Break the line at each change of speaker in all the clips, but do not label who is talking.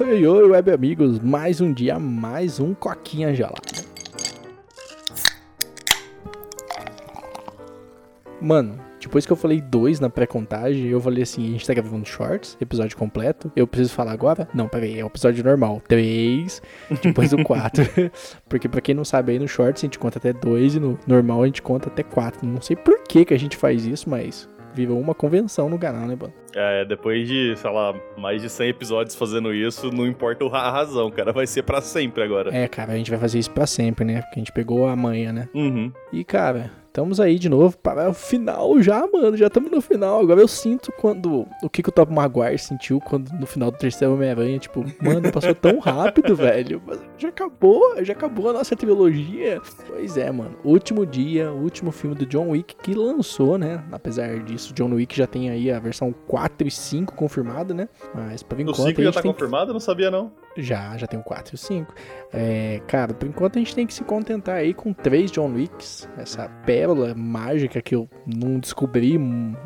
Oi, oi, web amigos, mais um dia, mais um coquinha gelada. Mano, depois que eu falei dois na pré-contagem, eu falei assim: a gente tá gravando shorts, episódio completo. Eu preciso falar agora? Não, peraí, é o episódio normal. Três, depois do quatro. Porque pra quem não sabe aí, no shorts a gente conta até dois e no normal a gente conta até quatro. Não sei por que, que a gente faz isso, mas virou uma convenção no canal, né, mano?
É, depois de, sei lá, mais de 100 episódios fazendo isso, não importa a razão, cara, vai ser para sempre agora.
É, cara, a gente vai fazer isso para sempre, né? Porque a gente pegou a manha, né?
Uhum.
E, cara, Estamos aí de novo para o final já, mano. Já estamos no final. Agora eu sinto quando. O que, que o Top Maguire sentiu quando no final do terceiro Homem-Aranha, tipo, mano, passou tão rápido, velho. Mas já acabou, já acabou a nossa trilogia. Pois é, mano. Último dia, último filme do John Wick que lançou, né? Apesar disso, John Wick já tem aí a versão 4 e 5 confirmada, né? Mas por enquanto. O 5
já tá confirmado? Que... Não sabia, não.
Já, já tem o 4 e o 5. É, cara, por enquanto a gente tem que se contentar aí com três John Wicks. Essa pérola mágica que eu não descobri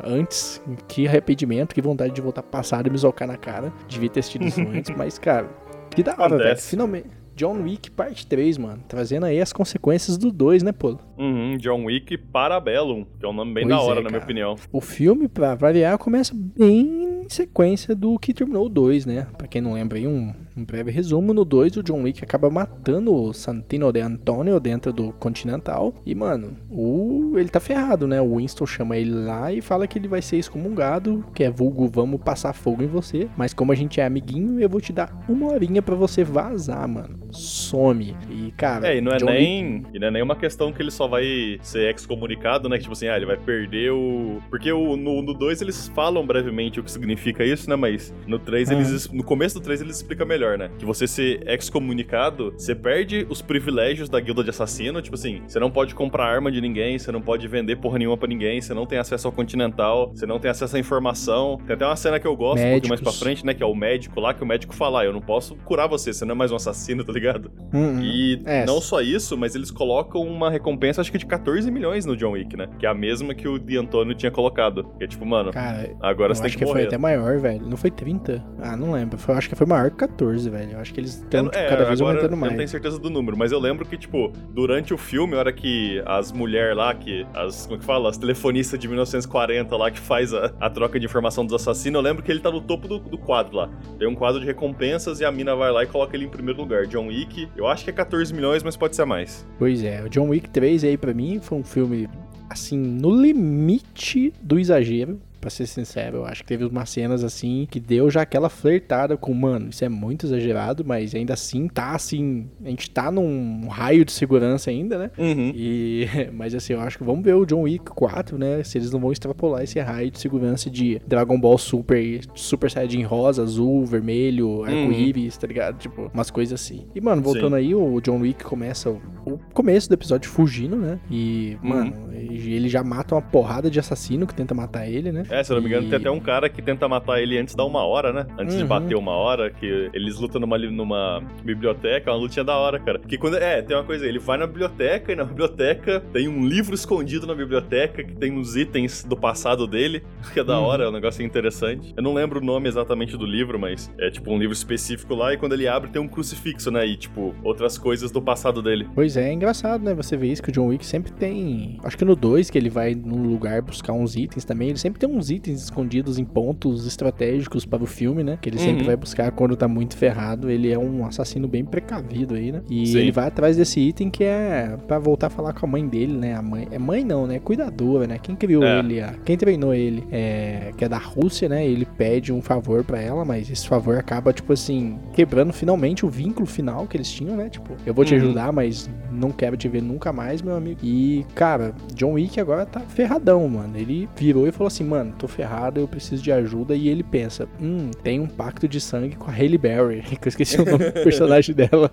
antes. Que arrependimento, que vontade de voltar passado e me socar na cara. Devia ter assistido isso antes, mas, cara, que da hora, velho. Finalmente. John Wick Parte 3, mano. Trazendo aí as consequências do 2, né, Polo?
Uhum, John Wick Parabellum, que é um nome bem pois da hora, é, na minha opinião.
O filme, pra variar, começa bem em sequência do que terminou o 2, né? Pra quem não lembra aí, um um breve resumo, no 2 o John Wick acaba matando o Santino de Antonio dentro do Continental. E, mano, o ele tá ferrado, né? O Winston chama ele lá e fala que ele vai ser excomungado, que é vulgo, vamos passar fogo em você. Mas como a gente é amiguinho, eu vou te dar uma horinha para você vazar, mano. Some. E, cara.
É, e não é, nem, Wick... e não é nem uma questão que ele só vai ser excomunicado, né? Que, tipo assim, ah, ele vai perder o. Porque o, no 2 eles falam brevemente o que significa isso, né? Mas no 3 ah. eles. No começo do 3 eles explicam melhor né? Que você ser excomunicado, você perde os privilégios da guilda de assassino. Tipo assim, você não pode comprar arma de ninguém, você não pode vender porra nenhuma pra ninguém, você não tem acesso ao Continental, você não tem acesso à informação. Tem até uma cena que eu gosto Médicos. um pouquinho mais pra frente, né? Que é o médico lá, que o médico fala: ah, eu não posso curar você, você não é mais um assassino, tá ligado? Uhum. E é. não só isso, mas eles colocam uma recompensa, acho que de 14 milhões no John Wick, né? Que é a mesma que o de Antônio tinha colocado. Que é tipo, mano, Cara, agora você tem que,
que
morrer.
foi até maior, velho. Não foi 30? Ah, não lembro. Foi, acho que foi maior que 14 velho. Eu acho que eles estão tipo, é, cada vez aumentando mais.
Eu não tenho certeza do número, mas eu lembro que, tipo, durante o filme, a hora que as mulheres lá, que. As. Como é que fala? As telefonistas de 1940 lá que faz a, a troca de informação dos assassinos, eu lembro que ele tá no topo do, do quadro lá. Tem um quadro de recompensas e a mina vai lá e coloca ele em primeiro lugar. John Wick, eu acho que é 14 milhões, mas pode ser mais.
Pois é, o John Wick 3 aí para mim foi um filme assim, no limite do exagero pra ser sincero. Eu acho que teve umas cenas assim que deu já aquela flertada com, mano, isso é muito exagerado, mas ainda assim tá assim. A gente tá num raio de segurança ainda, né?
Uhum.
E, mas assim, eu acho que vamos ver o John Wick 4, né? Se eles não vão extrapolar esse raio de segurança de Dragon Ball Super, Super Saiyajin rosa, azul, vermelho, arco-íris, uhum. tá ligado? Tipo, umas coisas assim. E, mano, voltando Sim. aí, o John Wick começa o, o, começo do episódio fugindo, né? E, uhum. mano, ele já mata uma porrada de assassino que tenta matar ele, né?
É, se eu não me engano, e... tem até um cara que tenta matar ele antes da uma hora, né? Antes uhum. de bater uma hora, que eles lutam numa, numa biblioteca, é uma lutinha da hora, cara. Que quando. É, tem uma coisa aí, ele vai na biblioteca e na biblioteca tem um livro escondido na biblioteca que tem uns itens do passado dele, que é da uhum. hora, é um negócio interessante. Eu não lembro o nome exatamente do livro, mas é tipo um livro específico lá, e quando ele abre tem um crucifixo, né? E tipo, outras coisas do passado dele.
Pois é, é engraçado, né? Você vê isso que o John Wick sempre tem. Acho que no 2, que ele vai num lugar buscar uns itens também, ele sempre tem uns itens escondidos em pontos estratégicos para o filme, né? Que ele uhum. sempre vai buscar quando tá muito ferrado. Ele é um assassino bem precavido aí, né? E Sim. ele vai atrás desse item que é para voltar a falar com a mãe dele, né? A mãe. É mãe não, né? Cuidadora, né? Quem criou é. ele, a... quem treinou ele, é... que é da Rússia, né? Ele pede um favor para ela, mas esse favor acaba, tipo assim, quebrando finalmente o vínculo final que eles tinham, né? Tipo, eu vou te uhum. ajudar, mas não quero te ver nunca mais, meu amigo. E, cara, John Wick agora tá ferradão, mano. Ele virou e falou assim, mano, tô ferrado, eu preciso de ajuda. E ele pensa, hum, tem um pacto de sangue com a Hailey Berry, que eu esqueci o nome do personagem dela.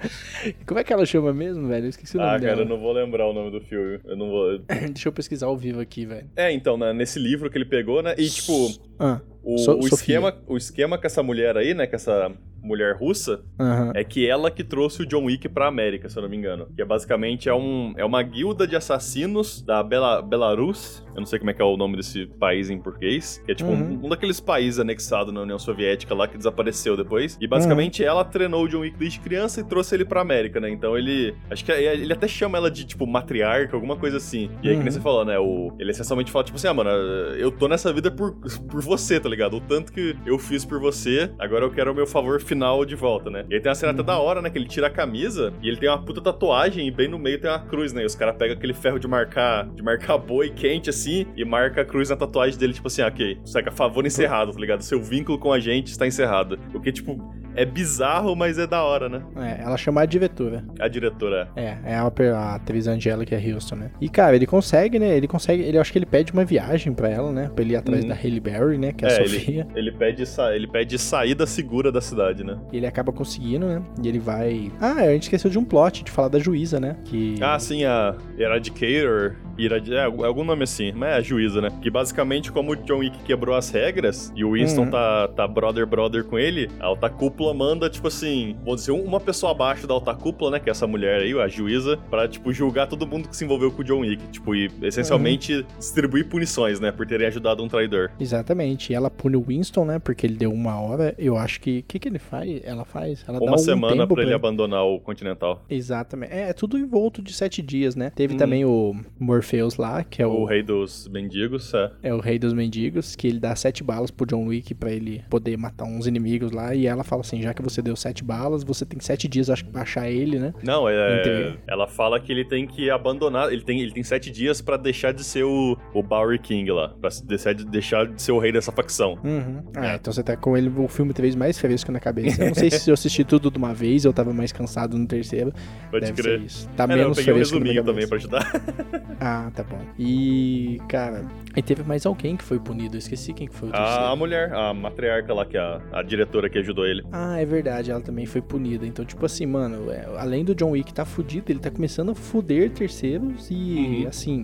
Como é que ela chama mesmo, velho? Eu esqueci o nome
ah,
dela.
Ah, cara, eu não vou lembrar o nome do filme. Eu não vou...
Deixa eu pesquisar ao vivo aqui, velho.
É, então, né, nesse livro que ele pegou, né, e tipo... Ah, o, so, o esquema, o esquema com essa mulher aí, né, com essa mulher russa,
Aham.
é que ela que trouxe o John Wick pra América, se eu não me engano. Que é basicamente é, um, é uma guilda de assassinos da Bela, Belarus. Eu não sei como é que é o nome desse país em português. Que é tipo
Uhum.
um, um daqueles países anexados na União Soviética lá que desapareceu depois. E basicamente ela treinou o John Wick desde criança e trouxe ele pra América, né? Então ele. Acho que é- ele até chama ela de, tipo, matriarca, alguma coisa assim. E aí, que nem
Uhum.
você falou, né? O, ele essencialmente fala, tipo assim, ah, mano, eu tô nessa vida por, por você, tá ligado? O tanto que eu fiz por você, agora eu quero o meu favor final de volta, né? E aí tem uma cena até da hora, né? Que ele tira a camisa e ele tem uma puta tatuagem e bem no meio tem uma cruz, né? E os caras pegam aquele ferro de marcar, de marcar boi quente assim e marca a cruz na tatuagem dele, tipo assim, ah, ok, saca, favor encerrado, tá ligado? Seu vínculo com a gente está encerrado. O que, tipo, é bizarro, mas é da hora, né?
É, ela chama a diretora.
A diretora.
É, é a, a atriz Angélica Houston, né? E, cara, ele consegue, né? Ele consegue. Ele acho que ele pede uma viagem pra ela, né? Pra ele ir atrás
Uhum.
da Halle Berry, né? Que é a
É,
Sofia.
Ele pede, sa ele pede saída segura da cidade, né?
E ele acaba conseguindo, né? E ele vai. Ah, a gente esqueceu de um plot, de falar da juíza, né? Que.
Ah, sim, a Eradicator. Irad... É, algum nome assim, mas é a juíza, né? Que basicamente, como o John Wick quebrou as regras e o Winston
Uhum.
tá, tá brother brother com ele, a alta cúpula manda, tipo assim, vamos dizer, uma pessoa abaixo da alta cúpula, né? Que é essa mulher aí, a juíza, pra, tipo, julgar todo mundo que se envolveu com o John Wick. Tipo, e essencialmente distribuir punições, né? Por terem ajudado um traidor.
Exatamente. E ela pune o Winston, né? Porque ele deu uma hora. Eu acho que. O que, que ele faz? Ela faz? Ela
Uma
um
semana
tempo
pra ele abandonar o Continental.
Exatamente. É, é tudo em volta de sete dias, né? Teve
Uhum.
também o Morpheus lá, que é
O
o,
rei dos mendigos, é.
é o rei dos mendigos, que ele dá sete balas pro John Wick pra ele poder matar uns inimigos lá. E ela fala assim: já que você deu sete balas, você tem sete dias, acho que, pra achar ele, né?
Não, é, ela fala que ele tem que abandonar, ele tem, ele tem sete dias pra deixar de ser o, o Bowery King lá, pra deixar de, deixar de ser o rei dessa facção.
Uhum. Ah, então você tá com ele o filme três mais fresco na cabeça. Eu não sei se eu assisti tudo de uma vez, eu tava mais cansado no terceiro.
Pode
Deve
crer.
ser isso. Tá
É, não, eu
menos
peguei um
minha
resuminho também pra ajudar.
Ah, tá bom. E, cara, e teve mais alguém que foi punido. Eu esqueci quem que foi o
A, a
terceiro.
mulher, a matriarca lá, que é a, a diretora que ajudou ele.
Ah, é verdade, ela também foi punida. Então, tipo assim, mano, é, além do John Wick tá fudido, ele tá começando a fuder terceiros e,
Uhum.
assim,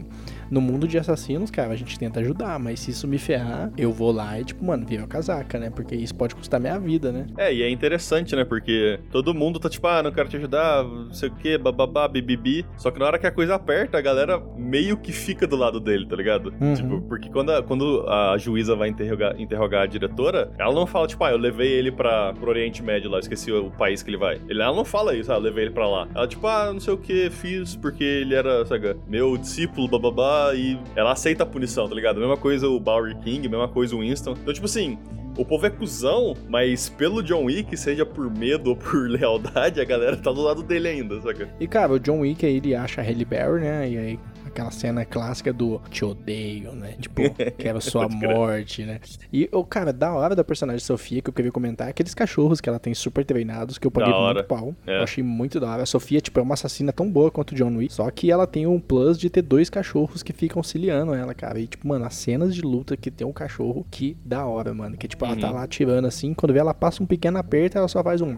no mundo de assassinos, cara, a gente tenta ajudar, mas se isso me ferrar, eu vou lá e, tipo, mano, vira a casaca, né? Porque isso pode custar minha vida, né?
É, e é interessante, né? Porque todo mundo tá tipo, ah, não quero te ajudar, não sei o que, bababá, bibibi. Só que na hora que a coisa aperta, a galera meio que fica do lado dele, tá ligado?
Uhum.
Tipo, porque quando a, quando a juíza vai interrogar, interrogar a diretora, ela não fala, tipo, ah, eu levei ele pra, pro Oriente Médio lá, eu esqueci o país que ele vai. Ele- Ela não fala isso, ah, eu levei ele pra lá. Ela, tipo, ah, não sei o que, fiz porque ele era, sabe, meu discípulo, bababá, e ela aceita a punição, tá ligado? Mesma coisa o Bowery King, mesma coisa o Winston. Então, tipo assim, o povo é cuzão, mas pelo John Wick, seja por medo ou por lealdade, a galera tá do lado dele ainda, saca?
E, cara, o John Wick aí, ele acha a Halle Berry, né? E aí, aquela cena clássica do te odeio, né? Tipo, quero sua morte, né? E, o cara, da hora da personagem Sofia, que eu queria comentar, é aqueles cachorros que ela tem super treinados, que eu paguei muito pau.
É.
Eu achei muito da hora. A Sofia, tipo, é uma assassina tão boa quanto o John Wick, só que ela tem um plus de ter dois cachorros que ficam auxiliando ela, cara. E, tipo, mano, as cenas de luta que tem um cachorro, que da hora, mano. Que, tipo, ela tá
Uhum.
lá atirando assim, quando vê ela passa um pequeno aperto, ela só faz um...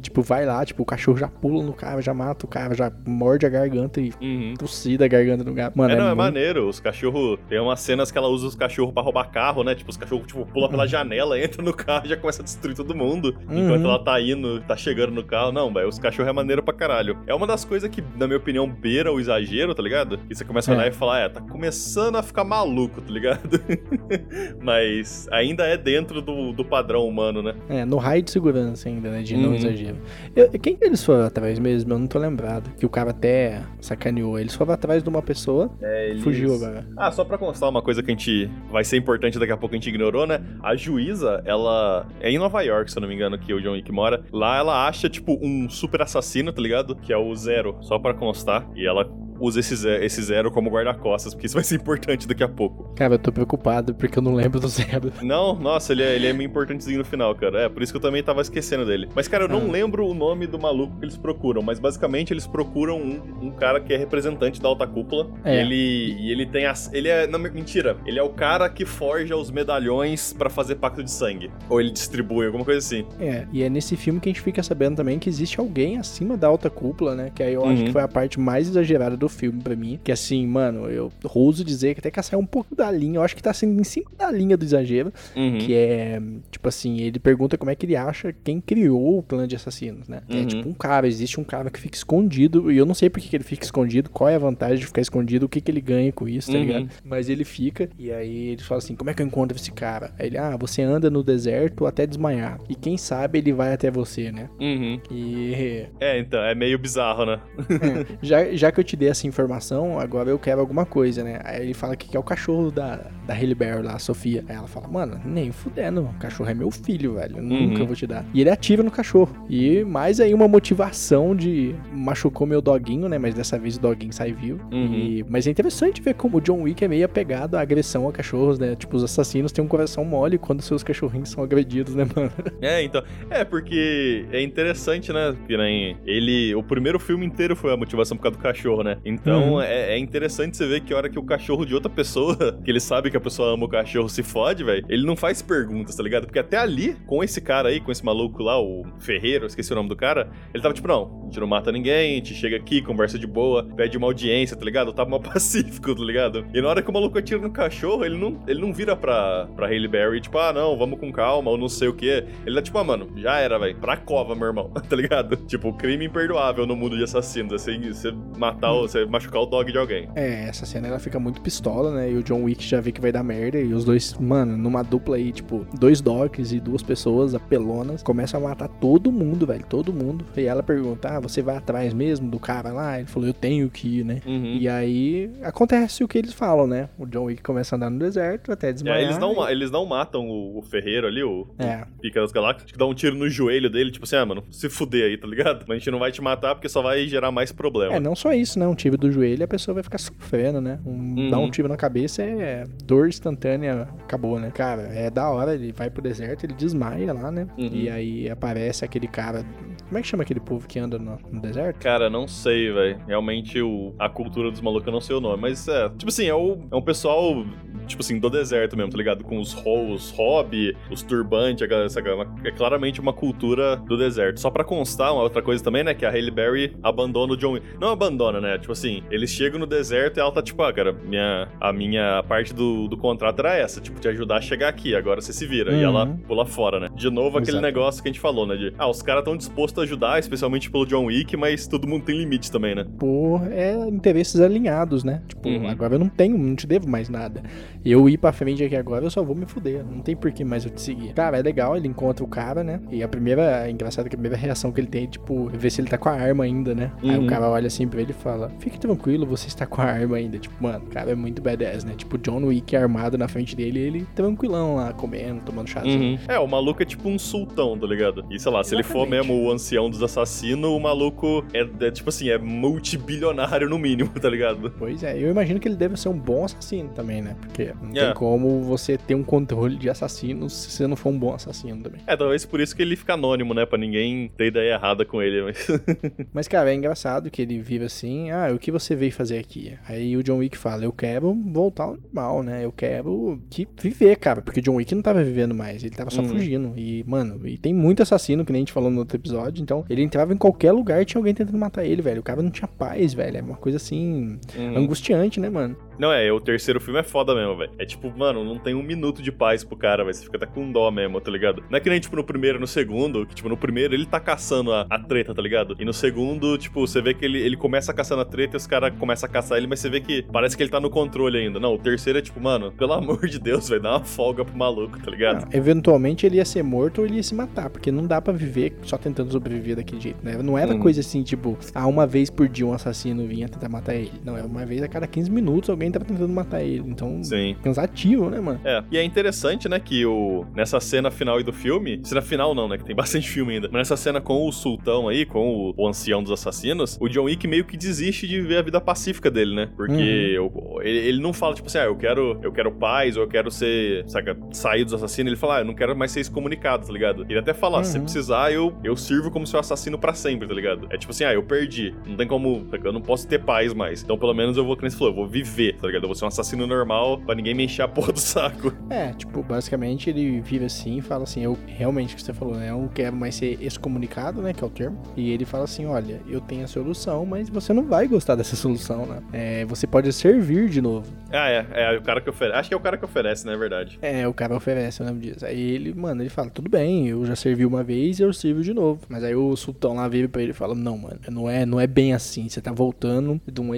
Tipo, vai lá, tipo, o cachorro já pula no cara, já mata o cara, já morde a garganta e
Uhum.
tossida a garganta do gato. Mano,
É,
é,
não, é
muito...
maneiro. Os cachorros. Tem umas cenas que ela usa os cachorros pra roubar carro, né? Tipo, os cachorros, tipo, pula pela janela, entra no carro e já começa a destruir todo mundo. Enquanto
Uhum.
ela tá indo, tá chegando no carro. Não, velho, os cachorros é maneiro pra caralho. É uma das coisas que, na minha opinião, beira o exagero, tá ligado? E você começa a olhar
É.
e falar, é, tá começando a ficar maluco, tá ligado? Mas ainda é dentro do, do padrão humano, né?
É, no raio de segurança ainda, né? De não
Uhum.
exagero. Eu- quem que eles foram atrás mesmo? Eu não tô lembrado. Que o cara até sacaneou. Eles foram atrás de uma pessoa,
É, eles-
fugiu agora.
Ah, só pra constar uma coisa que a gente vai ser importante daqui a pouco a gente ignorou, né? A juíza, ela é em Nova York, se eu não me engano, que o John Wick mora. Lá ela acha, tipo, um super assassino, tá ligado? Que é o Zero, só pra constar. E ela usa esse, esse Zero como guarda-costas, porque isso vai ser importante daqui a pouco.
Cara, eu tô preocupado porque eu não lembro do zero.
Não, nossa, ele é, ele é meio importantezinho no final, cara. É, por isso que eu também tava esquecendo dele. Mas, cara, eu não
Ah.
lembro o nome do maluco que eles procuram, mas basicamente eles procuram um, um cara que é representante da alta cúpula.
É.
E ele, e ele tem as. Ele é. Não, mentira. Ele é o cara que forja os medalhões pra fazer pacto de sangue. Ou ele distribui, alguma coisa assim.
É, e é nesse filme que a gente fica sabendo também que existe alguém acima da alta cúpula, né? Que aí eu acho
Uhum.
que foi a parte mais exagerada do filme para mim. Que assim, mano, eu ouso dizer que até que saiu um pouco da linha. Eu acho que tá sendo em cima da linha do exagero. Uhum. Que é, tipo assim, ele pergunta como é que ele acha quem criou o plano de assassinos, né? É uhum. É tipo um cara, existe um cara que fica escondido. E eu não sei por que, que ele fica escondido, qual é a vantagem de ficar escondido, o que, que ele ganha com isso, tá uhum. ligado? Mas ele fica, e aí ele fala assim: como é que eu encontro esse cara? Aí ele, ah, você anda no deserto até desmaiar. E quem sabe ele vai até você, né?
Uhum. E. É, então, é meio bizarro, né?
é, já, já que eu te dei essa informação, agora eu quero alguma coisa, né? Aí ele fala que quer o cachorro da, da Halle Berry lá, a Sofia. Aí ela fala, mano, nem fudendo, o cachorro é meu filho, velho. Eu uhum. Nunca vou te dar. E ele atira no cachorro. E mais aí uma motivação de machucou meu doguinho, né? Mas dessa vez o doguinho sai vivo. Uhum. E... Mas é interessante ver como o John Wick é meio apegado à agressão a cachorros, né? Tipo, os assassinos têm um coração mole quando seus cachorrinhos são agredidos, né, mano?
É, então. É, porque é interessante, né? Nem ele. O primeiro filme inteiro foi a motivação por causa do cachorro, né? Então uhum. é, é, interessante você ver que a hora que o cachorro de outra pessoa, que ele sabe que a pessoa ama o cachorro, se fode, velho, ele não faz perguntas, tá ligado? Porque até ali, com esse cara aí, com esse maluco lá, o Ferreiro, esqueci o nome do cara, ele tava tipo, não, a gente não mata ninguém, a gente chega aqui, conversa de boa, pede uma audiência, tá ligado? Tava mal pacífico, tá ligado? E na hora que o maluco atira no cachorro, ele não, ele não vira pra, pra Hailey Berry, tipo, ah, não, vamos com calma, ou não sei o que. Ele tá tipo, ah, mano, já era, velho, pra cova, meu irmão, tá ligado? Tipo, crime imperdoável no mundo de assassinos, assim, você matar, hum. você machucar o dog de alguém.
É, essa cena ela fica muito pistola, né? E o John Wick já vê que vai dar merda, e os dois, mano, numa dupla aí, tipo, dois dogs e duas pessoas apelonas, começam a matar todo mundo, velho, todo mundo. E ela pergunta, ah, você vai atrás mesmo do cara lá? Ele falou, eu tenho que ir, né? Uhum. E aí acontece o que eles falam, né? O John Wick começa a andar no deserto até desmaiar.
É, eles, não, e... eles não matam o, o Ferreiro ali, o, é. o Pica das Galáxias, que dá um tiro no joelho dele, tipo assim, ah, mano, se fuder aí, tá ligado? Mas a gente não vai te matar porque só vai gerar mais problema.
É, não só isso, né? Um tiro do joelho a pessoa vai ficar sofrendo, né? Um, uhum. Dar um tiro na cabeça é dor instantânea, acabou, né? Cara, é da hora, ele vai pro deserto, ele desmaia lá, né? Uhum. E aí aparece aquele cara. Como é que chama aquele povo que anda no, no deserto?
Cara, não sei, velho. Realmente o, a cultura dos malucos eu não sei o nome, mas é. Tipo assim, é, o, é um pessoal tipo assim, do deserto mesmo, tá ligado? Com os, os hobby, os turbantes, essa, é claramente uma cultura do deserto. Só pra constar, uma outra coisa também, né, que a Hailey Berry abandona o John Wick. Não abandona, né? Tipo assim, eles chegam no deserto e ela tá tipo, ah, cara, minha, a minha parte do, do contrato era essa, tipo, te ajudar a chegar aqui, agora você se vira. Uhum. E ela pula fora, né? De novo, aquele Exato. negócio que a gente falou, né? De, ah, os caras estão dispostos ajudar, especialmente pelo John Wick, mas todo mundo tem limites também, né?
Por é, interesses alinhados, né? Tipo, uhum. agora eu não tenho, não te devo mais nada eu ir pra frente aqui agora, eu só vou me fuder. Não tem por que mais eu te seguir. Cara, é legal, ele encontra o cara, né? E a primeira, é engraçado que a primeira reação que ele tem é, tipo, ver se ele tá com a arma ainda, né? Uhum. Aí o uhum. cara olha assim pra ele e fala: Fique tranquilo, você está com a arma ainda. Tipo, mano, o cara é muito badass, né? Tipo, John Wick armado na frente dele, ele tranquilão lá, comendo, tomando chazinho.
Uhum. É, o maluco é tipo um sultão, tá ligado? E sei lá, se ele for mesmo o ancião dos assassinos, o maluco é, é tipo assim, é multibilionário no mínimo, tá ligado?
Pois é, eu imagino que ele deve ser um bom assassino também, né? Porque não yeah. tem como você ter um controle de assassinos se você não for um bom assassino também.
É, talvez por isso que ele fica anônimo, né? Pra ninguém ter ideia errada com ele. Mas,
mas cara, é engraçado que ele vive assim: ah, o que você veio fazer aqui? Aí o John Wick fala: eu quero voltar ao normal, né? Eu quero que viver, cara. Porque o John Wick não tava vivendo mais, ele tava só uhum. fugindo. E, mano, e tem muito assassino, que nem a gente falou no outro episódio. Então, ele entrava em qualquer lugar e tinha alguém tentando matar ele, velho. O cara não tinha paz, velho. É uma coisa assim, uhum. angustiante, né, mano?
Não, é, o terceiro filme é foda mesmo, velho. É tipo, mano, não tem um minuto de paz pro cara, velho. Você fica até com dó mesmo, tá ligado? Não é que nem, tipo, no primeiro e no segundo, que, tipo, no primeiro ele tá caçando a, a, treta, tá ligado? E no segundo, tipo, você vê que ele, ele começa caçando a treta e os caras começam a caçar ele, mas você vê que parece que ele tá no controle ainda. Não, o terceiro é tipo, mano, pelo amor de Deus, velho, dá uma folga pro maluco, tá ligado?
Não, eventualmente ele ia ser morto ou ele ia se matar, porque não dá para viver só tentando sobreviver daquele jeito, né? Não era hum. coisa assim, tipo, ah, uma vez por dia um assassino vinha tentar matar ele. Não, é uma vez a cada 15 minutos alguém tava tentando matar ele. Então, Sim. cansativo, né, mano?
É. E é interessante, né, que o nessa cena final aí do filme, cena final não, né, que tem bastante filme ainda, mas nessa cena com o sultão aí, com o, o ancião dos assassinos, o John Wick meio que desiste de ver a vida pacífica dele, né? Porque uhum. ele, ele não fala, tipo assim, ah, eu quero, eu quero paz, ou eu quero ser, saca, sair dos assassinos. Ele fala, ah, eu não quero mais ser excomunicado, tá ligado? Ele até fala, uhum. se precisar, eu, eu sirvo como seu assassino para sempre, tá ligado? É tipo assim, ah, eu perdi, não tem como, eu não posso ter paz mais. Então, pelo menos eu vou, como você falou, eu vou viver, tá ligado? Eu vou ser um assassino normal pra ninguém me encher a porra do saco.
É, tipo, basicamente ele vive assim e fala assim, eu realmente o que você falou, né? Eu não quero mais ser excomunicado, né? Que é o termo. E ele fala assim, olha, eu tenho a solução, mas você não vai gostar dessa solução, né? É, você pode servir de novo.
Ah, é, é o cara que oferece. Acho que é o cara que oferece, não é verdade?
É, o cara oferece, eu lembro disso. Aí ele, mano, ele fala, tudo bem, eu já servi uma vez e eu sirvo de novo. Mas aí o sultão lá veio pra ele e fala, não, mano, não é, não é bem assim. Você tá voltando de um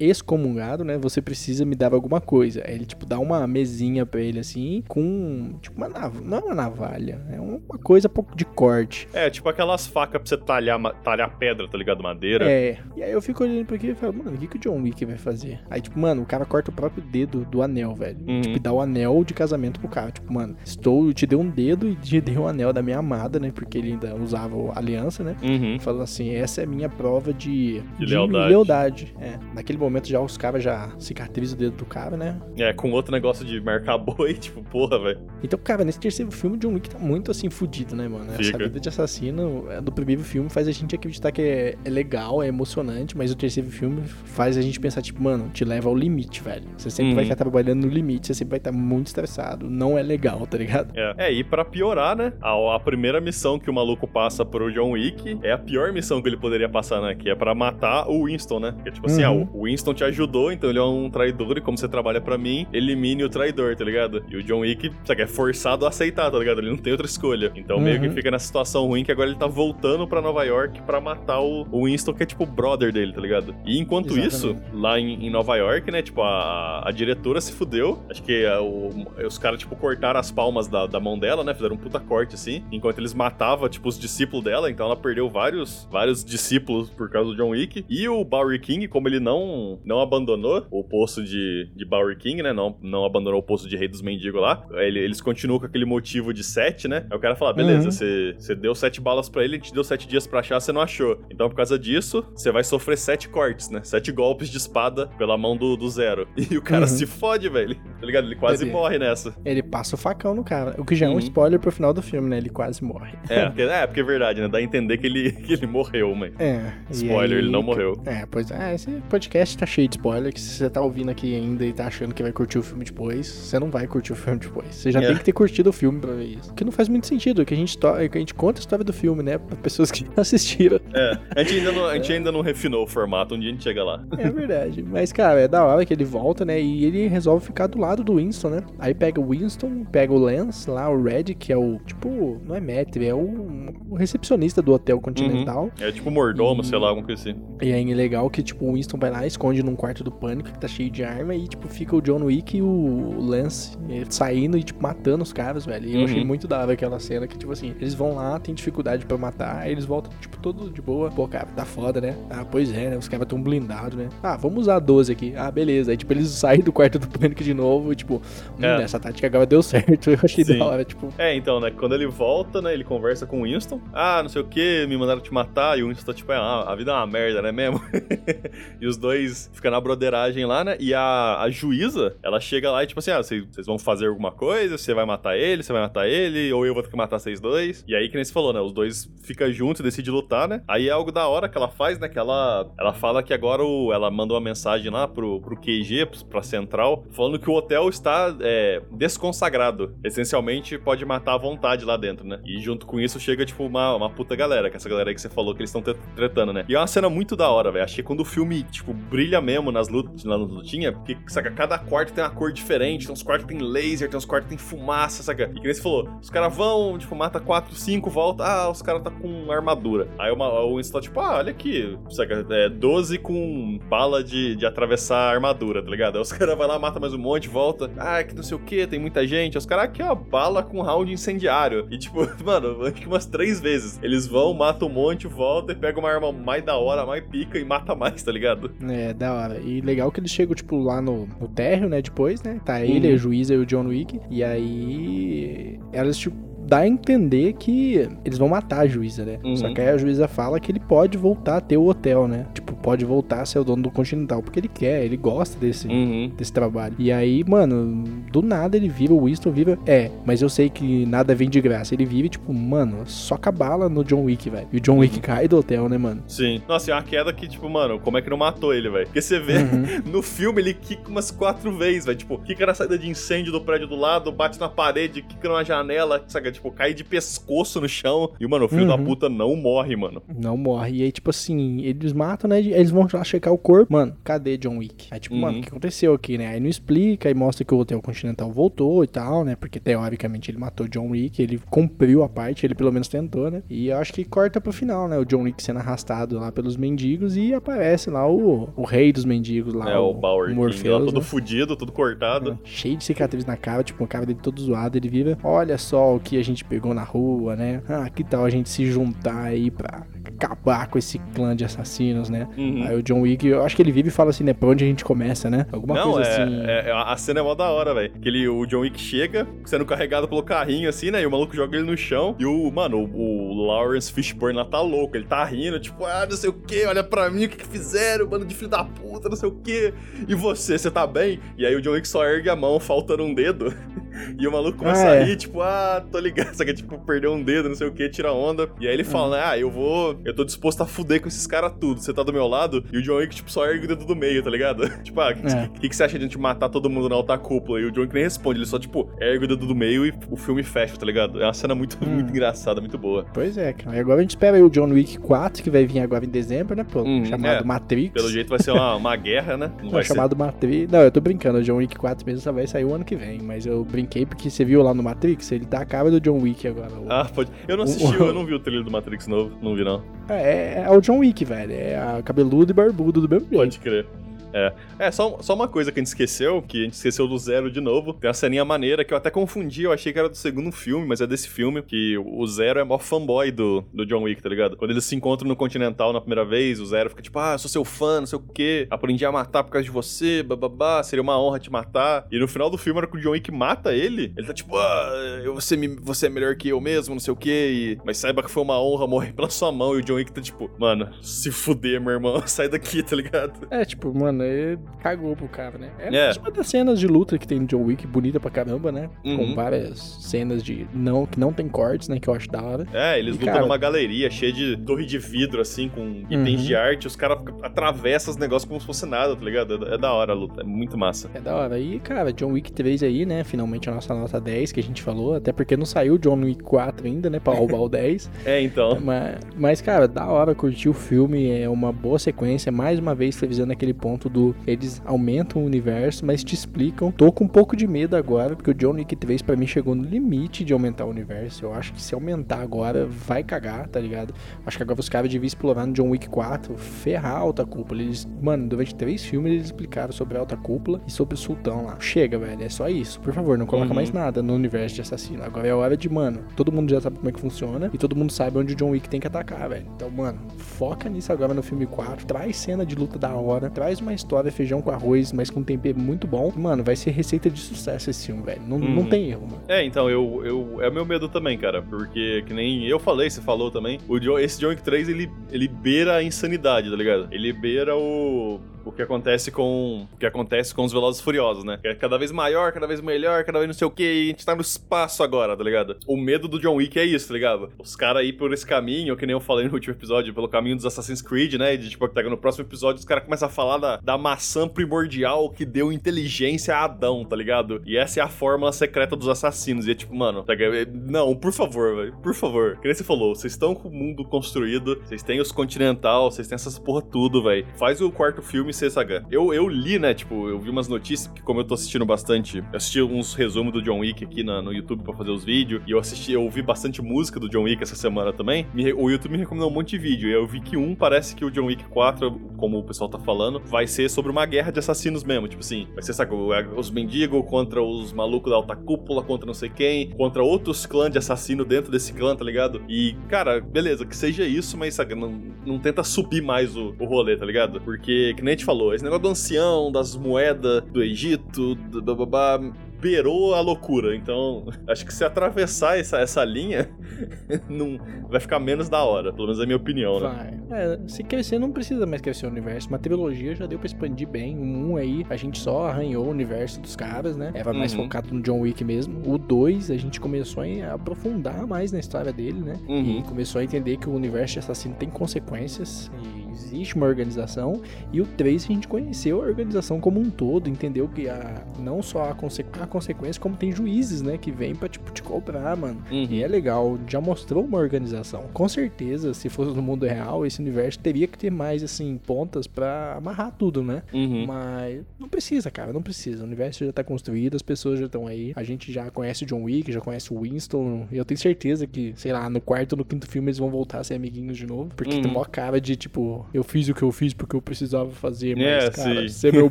excomungado, né? Você precisa me dar alguma coisa. Aí ele, tipo, dá uma mesinha pra ele assim, com, tipo, uma navalha. Não é uma navalha, é uma coisa pouco de corte.
É, tipo aquelas facas pra você talhar, talhar pedra, tá ligado? Madeira.
É. E aí eu fico olhando pra aqui e falo, mano, o que, que o John Wick vai fazer? Aí, tipo, mano, o cara corta o próprio dedo do anel, velho. Uhum. Tipo, dá o anel de casamento pro cara. Tipo, mano, estou, eu te dei um dedo e te dei um anel da minha amada, né? Porque ele ainda usava a aliança, né?
Uhum.
Falando assim, essa é minha prova de,
de, de lealdade.
lealdade. É. Naquele momento já os caras já cicatrizam o dedo do cara, né?
É, com outro negócio de marcar boi, tipo, porra, velho.
Então, cara, nesse terceiro filme, John Wick tá muito assim, fudido, né, mano? Fica. Essa vida de assassino é, do primeiro filme faz a gente acreditar que é, é, legal, é emocionante, mas o terceiro filme faz a gente pensar, tipo, mano, te leva ao limite, velho. Você sempre uhum. vai estar trabalhando no limite, você sempre vai estar muito estressado. Não é legal, tá ligado?
É, é e pra piorar, né? A, a primeira missão que o maluco passa pro John Wick é a pior missão que ele poderia passar, né? Que é pra matar o Winston, né? Que é tipo assim, ah, uhum. ah, o Winston te ajudou, então ele é um traidor, e como você trabalha pra mim, elimine o traidor, tá ligado? E o John Wick, sabe, é forçado a aceitar, tá ligado? Ele não tem outra escolha. Então uhum. meio que uhum. fica nessa situação ruim que agora ele tá voltando pra Nova York pra matar o, o Winston, que é tipo o brother dele, tá ligado? E enquanto Exatamente. isso, lá em, em, Nova York, né, tipo, a, a diretora se fudeu. Acho que a, o, os caras, tipo, cortaram as palmas da, da mão dela, né? Fizeram um puta corte, assim. Enquanto eles matavam, tipo, os discípulos dela. Então ela perdeu vários, vários discípulos por causa do John Wick. E o Bowery King, como ele não, não abandonou o posto de, de Bowery King, né? Não, não abandonou o posto de rei dos mendigos lá. Ele, eles continuam com aquele motivo de sete, né? Aí o cara fala, beleza, uhum. você, você deu sete balas para ele, a gente deu sete dias para achar, você não achou. Então, por causa disso, você vai sofrer sete cortes, né? Sete golpes de espada pela mão do, do zero. E o cara uhum. se fode, velho. Tá ligado? Ele quase ele, morre nessa.
Ele passa o facão no cara. O que já é um uhum. spoiler pro final do filme, né? Ele quase morre.
É, porque, é, porque é verdade, né? Dá a entender que ele, que ele morreu, mas.
É.
Spoiler, aí, ele não morreu.
É, pois é. Esse podcast tá cheio de spoiler. Que se você tá ouvindo aqui ainda e tá achando que vai curtir o filme depois, você não vai curtir o filme depois. Você já é. tem que ter curtido o filme pra ver isso. Que não faz muito sentido, que a gente, que a gente conta a história do filme, né? Pra pessoas que assistiram.
É, a gente, ainda não, a gente ainda não refinou o formato, um dia a gente chega lá.
É verdade. Mas, cara, é da hora que ele volta, né? E ele resolve ficar do lado do Winston, né? Aí pega o Winston, pega o Lance lá, o Red, que é o, tipo, não é Matt, é o, o recepcionista do Hotel Continental. Uhum.
É tipo mordomo, e... sei lá, alguma coisa assim.
E é legal que, tipo, o Winston vai lá, esconde num quarto do pânico que tá cheio de arma e, tipo, fica o John Wick e o Lance saindo e, tipo, matando os caras, velho. E eu uhum. achei muito da hora aquela cena que, tipo assim, eles vão lá, tem dificuldade pra matar, aí eles voltam, tipo, todos de boa. Pô, cara, tá foda, né? Ah, pois é, né? Os caras tão blindados, né? Ah, vamos usar 12 aqui. Ah, beleza. Aí, tipo, eles saem do quarto do pânico de novo e, tipo, hum, é. essa tática agora deu certo. Eu achei Sim. da hora, tipo.
É, então, né? Quando ele volta, né? Ele conversa com o Winston. Ah, não sei o que, me mandaram te matar. E o Winston tá, tipo, ah, a vida é uma merda, né mesmo? e os dois ficam na broderagem lá, né? E a, a juíza, ela chega lá e, tipo assim, ah, vocês vão fazer alguma coisa? Você vai matar ele? Você vai matar ele? Ou eu vou ter que matar vocês dois? E aí, que nem você falou, né? Os dois ficam juntos e decidem lutar, né? Aí é algo da hora que ela faz, né? Que ela, ela fala que agora o, ela mandou uma mensagem lá pro, pro QG, pra central, falando que o hotel está é, desconsagrado. Essencialmente, pode matar à vontade lá dentro, né? E junto com isso chega, tipo, uma, uma puta galera, que essa galera aí que você falou que eles estão tretando, né? E é uma cena muito da hora, velho. Achei quando o filme, tipo, brilha mesmo nas lutas, na lutinha, porque, saca, cada quarto tem uma cor diferente, tem uns quartos que tem laser, tem uns quartos que tem fumaça, saca? E que nem você falou, os caras vão, tipo, mata 4, 5, volta, ah, os caras tá com armadura. Aí uma, o Winston tá tipo, ah, olha aqui, saca, é 12 com bala de, de atravessar a armadura, tá ligado? Aí os caras vai lá, mata mais um monte, volta, ah, que não sei o que, tem muita gente. Os caras, aqui, ó, bala com round incendiário. E tipo, mano, acho que umas três vezes. Eles vão, matam um monte, volta e pegam uma arma mais da hora, mais pica e mata mais, tá ligado?
É, da hora. E legal que eles chegam, tipo, lá no, no térreo, né, depois, né? Tá ele, uhum. a juíza e o John Wick. E aí. Elas, tipo, dá a entender que eles vão matar a juíza, né? Uhum. Só que aí a juíza fala que ele pode voltar a ter o hotel, né? Tipo, pode voltar a ser o dono do Continental, porque ele quer, ele gosta desse,
Uhum.
desse trabalho. E aí, mano, do nada ele vira, o Winston vira, é, mas eu sei que nada vem de graça. Ele vive, tipo, mano, soca bala no John Wick, velho. E o John Wick cai do hotel, né, mano?
Sim. Nossa, é uma queda que, tipo, mano, como é que não matou ele, velho? Porque você vê
Uhum.
no filme ele quica umas quatro vezes, velho. Tipo, quica na saída de incêndio do prédio do lado, bate na parede, quica numa janela, saca? Tipo, cai de pescoço no chão. E, mano, o filho da
Uhum.
puta não morre, mano.
Não morre. E aí, tipo assim, eles matam, né? Eles vão lá checar o corpo. Mano, cadê John Wick? Aí, tipo,
Uhum.
mano, o que aconteceu aqui, né? Aí não explica, aí mostra que o Hotel Continental voltou e tal, né? Porque teoricamente ele matou John Wick, ele cumpriu a parte, ele pelo menos tentou, né? E eu acho que corta pro final, né? O John Wick sendo arrastado lá pelos mendigos e aparece lá o, o rei dos mendigos lá.
é, o Bauer King, lá,
Morpheus,
todo
né?
fudido, todo cortado.
É, Cheio de cicatriz na cara, tipo, o cara dele todo zoado, ele vira, olha só o que a gente pegou na rua, né? Ah, que tal a gente se juntar aí pra acabar com esse clã de assassinos, né?
Uhum.
Aí o John Wick, eu acho que ele vive e fala assim, né? Pra onde a gente começa, né? Alguma
Não,
coisa
é,
assim.
é- é- a cena é mó da hora, velho. Que ele, o John Wick chega, sendo carregado pelo carrinho, assim, né? E o maluco joga ele no chão. E o, mano, o, o Lawrence Fishburne lá tá louco. Ele tá rindo, tipo, ah, não sei o que, olha pra mim, o que que fizeram, bando de filho da puta, não sei o que. E você, você tá bem? E aí o John Wick só ergue a mão, faltando um dedo. E o maluco começa
Ah,
a
é.
rir, tipo, ah, tô ligado. Só que, tipo, perdeu um dedo, não sei o que, tira onda. E aí ele fala, né, ah, eu vou. Eu tô disposto a fuder com esses caras tudo. Você tá do meu lado. E o John Wick, tipo, só ergue o dedo do meio, tá ligado? tipo, ah, o que,
É.
que, que você acha de a gente matar todo mundo na alta cúpula? E o John Wick nem responde, ele só, tipo, ergue o dedo do meio e o filme fecha, tá ligado? É uma cena muito,
Hum.
muito engraçada, muito boa.
Pois é, cara. E agora a gente espera aí o John Wick 4, que vai vir agora em dezembro, né? Pô,
Hum,
chamado
é.
Matrix.
Pelo jeito vai ser uma, uma guerra, né? Não
É
vai ser.
chamado Matrix. Não, eu tô brincando, o John Wick 4 mesmo só vai sair o ano que vem. Mas eu brinquei porque você viu lá no Matrix, ele tá a cara do John Wick agora. O-
Ah, pode. Eu não assisti, eu não vi o trailer do Matrix novo. Não vi, não.
É, é o John Wick, velho. É a cabeludo e barbudo do mesmo jeito.
Pode crer. É, é só, só uma coisa que a gente esqueceu, que a gente esqueceu do Zero de novo. Tem uma ceninha maneira que eu até confundi, eu achei que era do segundo filme, mas é desse filme, que o Zero é mó fanboy do, do John Wick, tá ligado? Quando eles se encontram no Continental na primeira vez, o Zero fica tipo, ah, sou seu fã, não sei o quê, aprendi a matar por causa de você, bababá, seria uma honra te matar. E no final do filme, hora que o John Wick mata ele, ele tá tipo, ah, você, me, você é melhor que eu mesmo, não sei o quê, e... mas saiba que foi uma honra morrer pela sua mão. E o John Wick tá tipo, mano, se fuder, meu irmão, sai daqui, tá ligado?
É, tipo, mano, ele cagou pro cara, né? É,
É.
uma das cenas de luta que tem no John Wick, bonita pra caramba, né?
Uhum.
Com várias cenas de. Não, que não tem cortes, né? Que eu acho da hora.
É, eles
E,
lutam
cara-
numa galeria cheia de torre de vidro, assim, com itens
Uhum.
de arte, os caras atravessam os negócios como se fosse nada, tá ligado? É, é da hora a luta, é muito massa.
É da hora. E, cara, John Wick 3 aí, né? Finalmente a nossa nota 10 que a gente falou. Até porque não saiu John Wick 4 ainda, né? Pra roubar o 10.
É, então.
Mas, mas, cara, da hora curtir o filme. É uma boa sequência. Mais uma vez, frisando aquele ponto do. Eles aumentam o universo, mas te explicam. Tô com um pouco de medo agora, porque o John Wick 3 pra mim chegou no limite de aumentar o universo. Eu acho que se aumentar agora, vai cagar, tá ligado? Acho que agora os caras deviam explorar no John Wick 4, ferrar a alta cúpula. Eles, mano, durante três filmes eles explicaram sobre a alta cúpula e sobre o sultão lá. Chega, velho, é só isso. Por favor, não coloca
Uhum.
mais nada no universo de assassino. Agora é a hora de, mano, todo mundo já sabe como é que funciona e todo mundo sabe onde o John Wick tem que atacar, velho. Então, mano, foca nisso agora no filme 4. Traz cena de luta da hora, traz uma história feijão com arroz, mas com tempero muito bom. Mano, vai ser receita de sucesso esse filme, velho. Não, não
Uhum.
tem erro, mano.
É, então, eu, eu. É o meu medo também, cara. Porque, que nem eu falei, você falou também. O John, esse John Wick 3, ele, ele beira a insanidade, tá ligado? Ele beira o. O que acontece com. O que acontece com os Velozes Furiosos, né? É cada vez maior, cada vez melhor, cada vez não sei o que, e a gente tá no espaço agora, tá ligado? O medo do John Wick é isso, tá ligado? Os caras aí por esse caminho, que nem eu falei no último episódio, pelo caminho dos Assassin's Creed, né? E de tipo, pega no próximo episódio, os caras começam a falar da, da maçã primordial que deu inteligência a Adão, tá ligado? E essa é a fórmula secreta dos assassinos. E é tipo, mano, tá não, por favor, velho, por favor. Que nem você falou, vocês estão com o mundo construído, vocês têm os Continental, vocês têm essas porra tudo, velho. Faz o quarto filme ser saga. Eu, eu li, né, tipo, eu vi umas notícias, que como eu tô assistindo bastante, eu assisti uns resumos do John Wick aqui na- no YouTube pra fazer os vídeos, e eu assisti, eu ouvi bastante música do John Wick essa semana também. Me o YouTube me recomendou um monte de vídeo, e eu vi que um parece que o John Wick 4, como o pessoal tá falando, vai ser sobre uma guerra de assassinos mesmo, tipo assim, vai ser, sabe, o- os mendigos contra os malucos da alta cúpula, contra não sei quem, contra outros clãs de assassino dentro desse clã, tá ligado? E, cara, beleza, que seja isso, mas, não, não tenta subir mais o, o rolê, tá ligado? Porque, que nem a gente falou, esse negócio do ancião, das moedas do Egito, do bababá, beirou a loucura. Então, acho que se atravessar essa, essa linha, não, vai ficar menos da hora. Pelo menos é a minha opinião,
né? Vai. É, se crescer, não precisa mais crescer o universo. Uma trilogia já deu pra expandir bem. O 1 aí, a gente só arranhou o universo dos caras, né? Era mais uhum. focado no John Wick mesmo. O 2, a gente começou a aprofundar mais na história dele, né? Uhum. E começou a entender que o universo de assassino tem consequências. E existe uma organização, e o 3 a gente conheceu a organização como um todo, entendeu que a, não só a, conse a consequência, como tem juízes, né, que vêm pra, tipo, te cobrar, mano. Uhum. E é legal, já mostrou uma organização. Com certeza, se fosse no mundo real, esse universo teria que ter mais, assim, pontas para amarrar tudo, né? Uhum. Mas não precisa, cara, não precisa. O universo já tá construído, as pessoas já estão aí. A gente já conhece o John Wick, já conhece o Winston, e eu tenho certeza que, sei lá, no quarto ou no quinto filme eles vão voltar a ser amiguinhos de novo, porque uhum. tem uma cara de, tipo, eu fiz o que eu fiz porque eu precisava fazer, mas, é, cara, ser meu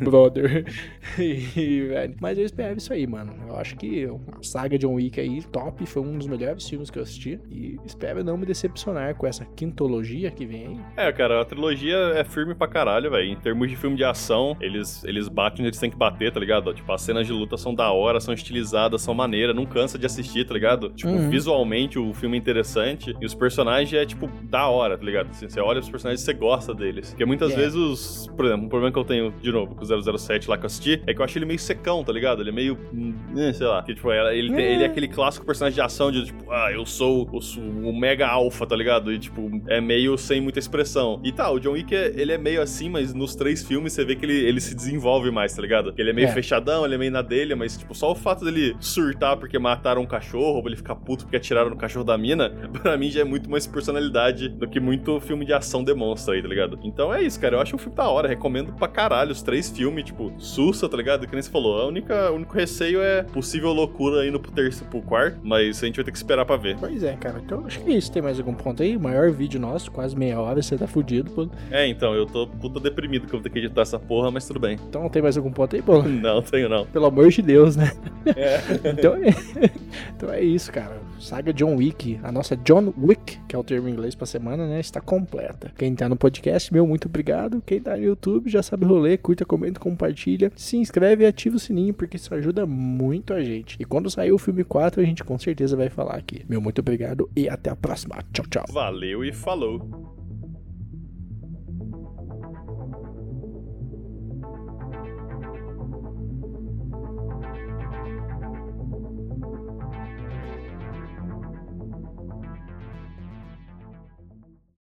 brother. e, velho, mas eu esperava isso aí, mano. Eu acho que a saga John Wick aí, top, foi um dos melhores filmes que eu assisti. E espero não me decepcionar com essa quintologia que vem aí.
É, cara, a trilogia é firme pra caralho, velho. Em termos de filme de ação, eles, eles batem onde eles têm que bater, tá ligado? Tipo, as cenas de luta são da hora, são estilizadas, são maneiras, não cansa de assistir, tá ligado? Tipo, uhum. visualmente o filme é interessante e os personagens é, tipo, da hora, tá ligado? Assim, você olha os personagens e você gosta deles. Porque muitas yeah. vezes os. Por exemplo, um problema que eu tenho, de novo, com o 007 lá que eu assisti, é que eu acho ele meio secão, tá ligado? Ele é meio. Hum, sei lá. Que, tipo, ele, tem, ele é aquele clássico personagem de ação de, tipo, ah, eu sou o, o mega alfa, tá ligado? E, tipo, é meio sem muita expressão. E tá, o John Wick, é, ele é meio assim, mas nos três filmes você vê que ele, ele se desenvolve mais, tá ligado? Ele é meio é. fechadão, ele é meio na dele, mas, tipo, só o fato dele surtar porque mataram um cachorro, ou ele ficar puto porque atiraram no cachorro da mina, pra mim já é muito mais personalidade do que muito filme de ação demonstra aí, tá ligado? Então é isso, cara. Eu acho um filme da hora. Recomendo pra caralho os três filmes, tipo, Sussa, tá ligado? Que nem você falou. A única, o único receio é possível loucura indo pro terceiro, pro quarto, mas a gente vai ter que esperar pra ver.
Pois é, cara. Então acho que é isso. Tem mais algum ponto aí? Maior vídeo nosso, quase meia hora, você tá fudido, pô.
É, então, eu tô puta deprimido que eu vou ter que editar essa porra, mas tudo bem.
Então tem mais algum ponto aí, pô?
não, tenho não.
Pelo amor de Deus, né? É. então, é... então é isso, cara. Saga John Wick, a nossa John Wick, que é o termo em inglês pra semana, né? Está completa. Quem tá no podcast, meu, muito obrigado. Quem tá no YouTube já sabe rolê, curta, comenta, compartilha, se inscreve e ativa o sininho, porque isso ajuda muito a gente. E quando sair o filme 4, a gente com certeza vai falar aqui. Meu, muito obrigado e até a próxima. Tchau, tchau.
Valeu e falou.